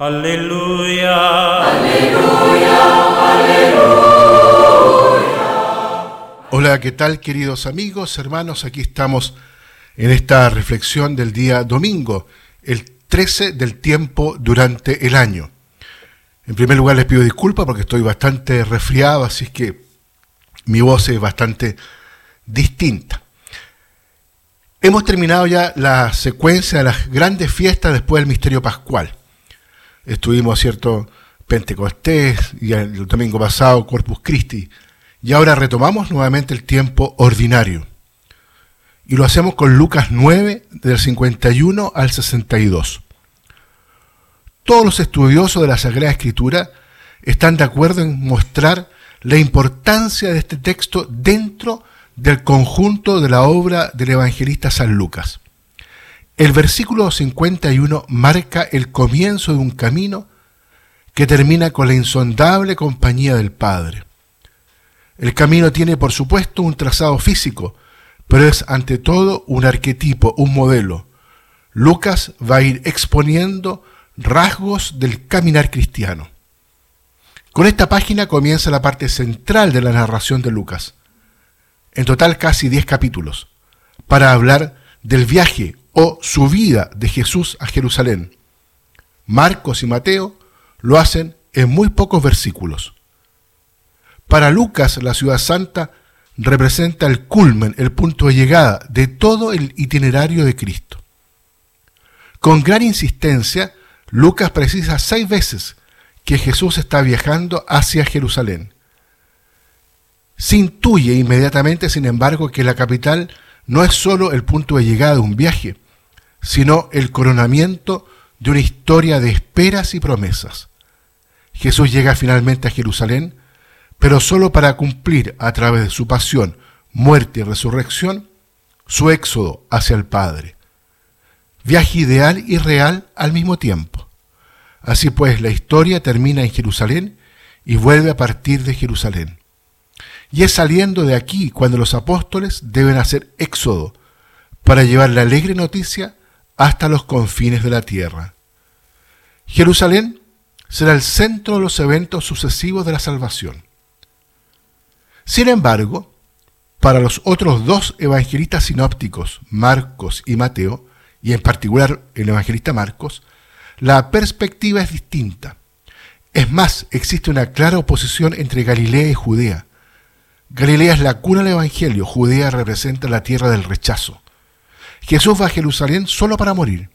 Aleluya. Aleluya. Aleluya. Hola, ¿qué tal queridos amigos, hermanos? Aquí estamos en esta reflexión del día domingo, el 13 del tiempo durante el año. En primer lugar les pido disculpas porque estoy bastante resfriado, así que mi voz es bastante distinta. Hemos terminado ya la secuencia de las grandes fiestas después del misterio pascual estuvimos, ¿cierto?, Pentecostés y el domingo pasado Corpus Christi. Y ahora retomamos nuevamente el tiempo ordinario. Y lo hacemos con Lucas 9, del 51 al 62. Todos los estudiosos de la Sagrada Escritura están de acuerdo en mostrar la importancia de este texto dentro del conjunto de la obra del evangelista San Lucas. El versículo 51 marca el comienzo de un camino que termina con la insondable compañía del Padre. El camino tiene, por supuesto, un trazado físico, pero es ante todo un arquetipo, un modelo. Lucas va a ir exponiendo rasgos del caminar cristiano. Con esta página comienza la parte central de la narración de Lucas, en total casi 10 capítulos, para hablar del viaje o subida de Jesús a Jerusalén. Marcos y Mateo lo hacen en muy pocos versículos. Para Lucas, la ciudad santa representa el culmen, el punto de llegada de todo el itinerario de Cristo. Con gran insistencia, Lucas precisa seis veces que Jesús está viajando hacia Jerusalén. Se intuye inmediatamente, sin embargo, que la capital no es sólo el punto de llegada de un viaje, sino el coronamiento de una historia de esperas y promesas. Jesús llega finalmente a Jerusalén, pero sólo para cumplir a través de su pasión, muerte y resurrección su éxodo hacia el Padre. Viaje ideal y real al mismo tiempo. Así pues, la historia termina en Jerusalén y vuelve a partir de Jerusalén. Y es saliendo de aquí cuando los apóstoles deben hacer éxodo para llevar la alegre noticia hasta los confines de la tierra. Jerusalén será el centro de los eventos sucesivos de la salvación. Sin embargo, para los otros dos evangelistas sinópticos, Marcos y Mateo, y en particular el evangelista Marcos, la perspectiva es distinta. Es más, existe una clara oposición entre Galilea y Judea. Galilea es la cuna del Evangelio, Judea representa la tierra del rechazo. Jesús va a Jerusalén solo para morir,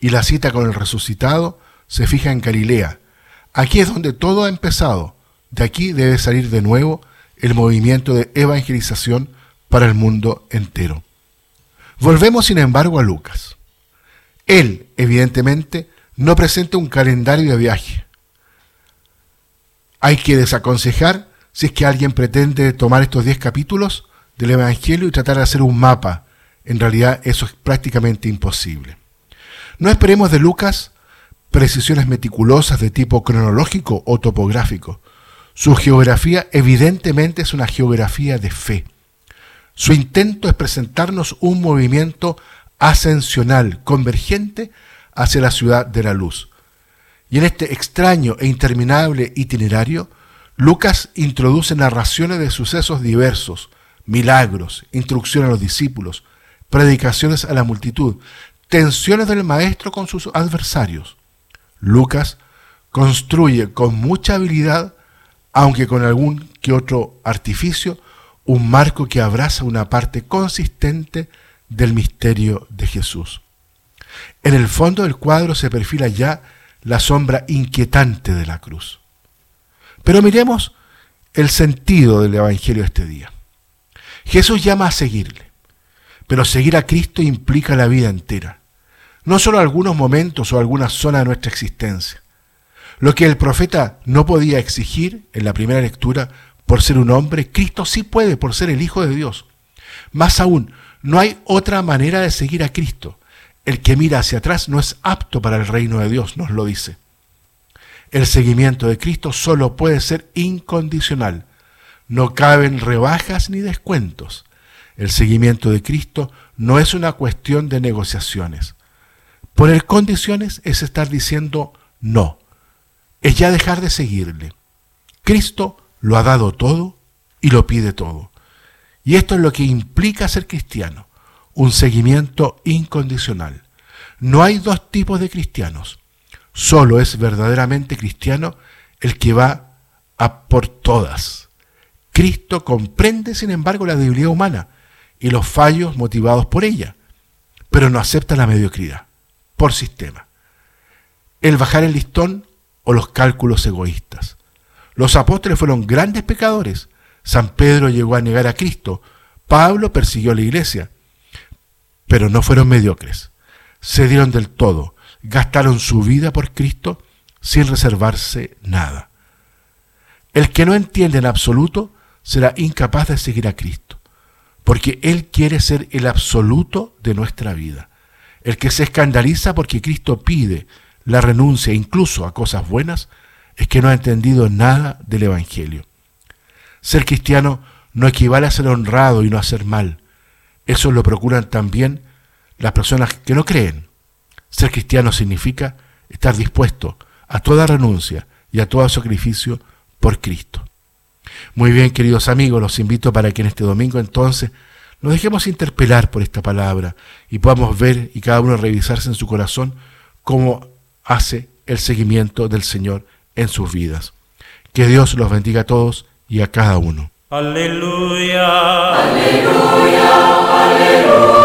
y la cita con el resucitado se fija en Galilea. Aquí es donde todo ha empezado. De aquí debe salir de nuevo el movimiento de evangelización para el mundo entero. Volvemos, sin embargo, a Lucas. Él, evidentemente, no presenta un calendario de viaje. Hay que desaconsejar si es que alguien pretende tomar estos 10 capítulos del Evangelio y tratar de hacer un mapa. En realidad eso es prácticamente imposible. No esperemos de Lucas precisiones meticulosas de tipo cronológico o topográfico. Su geografía evidentemente es una geografía de fe. Su intento es presentarnos un movimiento ascensional, convergente hacia la ciudad de la luz. Y en este extraño e interminable itinerario, Lucas introduce narraciones de sucesos diversos, milagros, instrucción a los discípulos, predicaciones a la multitud, tensiones del maestro con sus adversarios. Lucas construye con mucha habilidad, aunque con algún que otro artificio, un marco que abraza una parte consistente del misterio de Jesús. En el fondo del cuadro se perfila ya la sombra inquietante de la cruz. Pero miremos el sentido del Evangelio este día. Jesús llama a seguirle, pero seguir a Cristo implica la vida entera, no solo algunos momentos o alguna zona de nuestra existencia. Lo que el profeta no podía exigir en la primera lectura por ser un hombre, Cristo sí puede por ser el Hijo de Dios. Más aún, no hay otra manera de seguir a Cristo. El que mira hacia atrás no es apto para el reino de Dios, nos lo dice. El seguimiento de Cristo solo puede ser incondicional. No caben rebajas ni descuentos. El seguimiento de Cristo no es una cuestión de negociaciones. Poner condiciones es estar diciendo no. es ya dejar de seguirle. Cristo lo ha dado todo y lo pide todo. Y esto es lo que implica ser cristiano, un seguimiento incondicional. No hay dos tipos de cristianos. Solo es verdaderamente cristiano el que va a por todas. Cristo comprende, sin embargo, la debilidad humana y los fallos motivados por ella, pero no acepta la mediocridad, por sistema. El bajar el listón o los cálculos egoístas. Los apóstoles fueron grandes pecadores. San Pedro llegó a negar a Cristo. Pablo persiguió a la iglesia. Pero no fueron mediocres. Se dieron del todo. Gastaron su vida por Cristo sin reservarse nada. El que no entiende en absoluto será incapaz de seguir a Cristo, porque Él quiere ser el absoluto de nuestra vida. El que se escandaliza porque Cristo pide la renuncia incluso a cosas buenas, es que no ha entendido nada del Evangelio. Ser cristiano no equivale a ser honrado y no a ser mal. Eso lo procuran también las personas que no creen. Ser cristiano significa estar dispuesto a toda renuncia y a todo sacrificio por Cristo. Muy bien, queridos amigos, los invito para que en este domingo entonces nos dejemos interpelar por esta palabra y podamos ver y cada uno revisarse en su corazón cómo hace el seguimiento del Señor en sus vidas. Que Dios los bendiga a todos y a cada uno. Aleluya. Aleluya. Aleluya.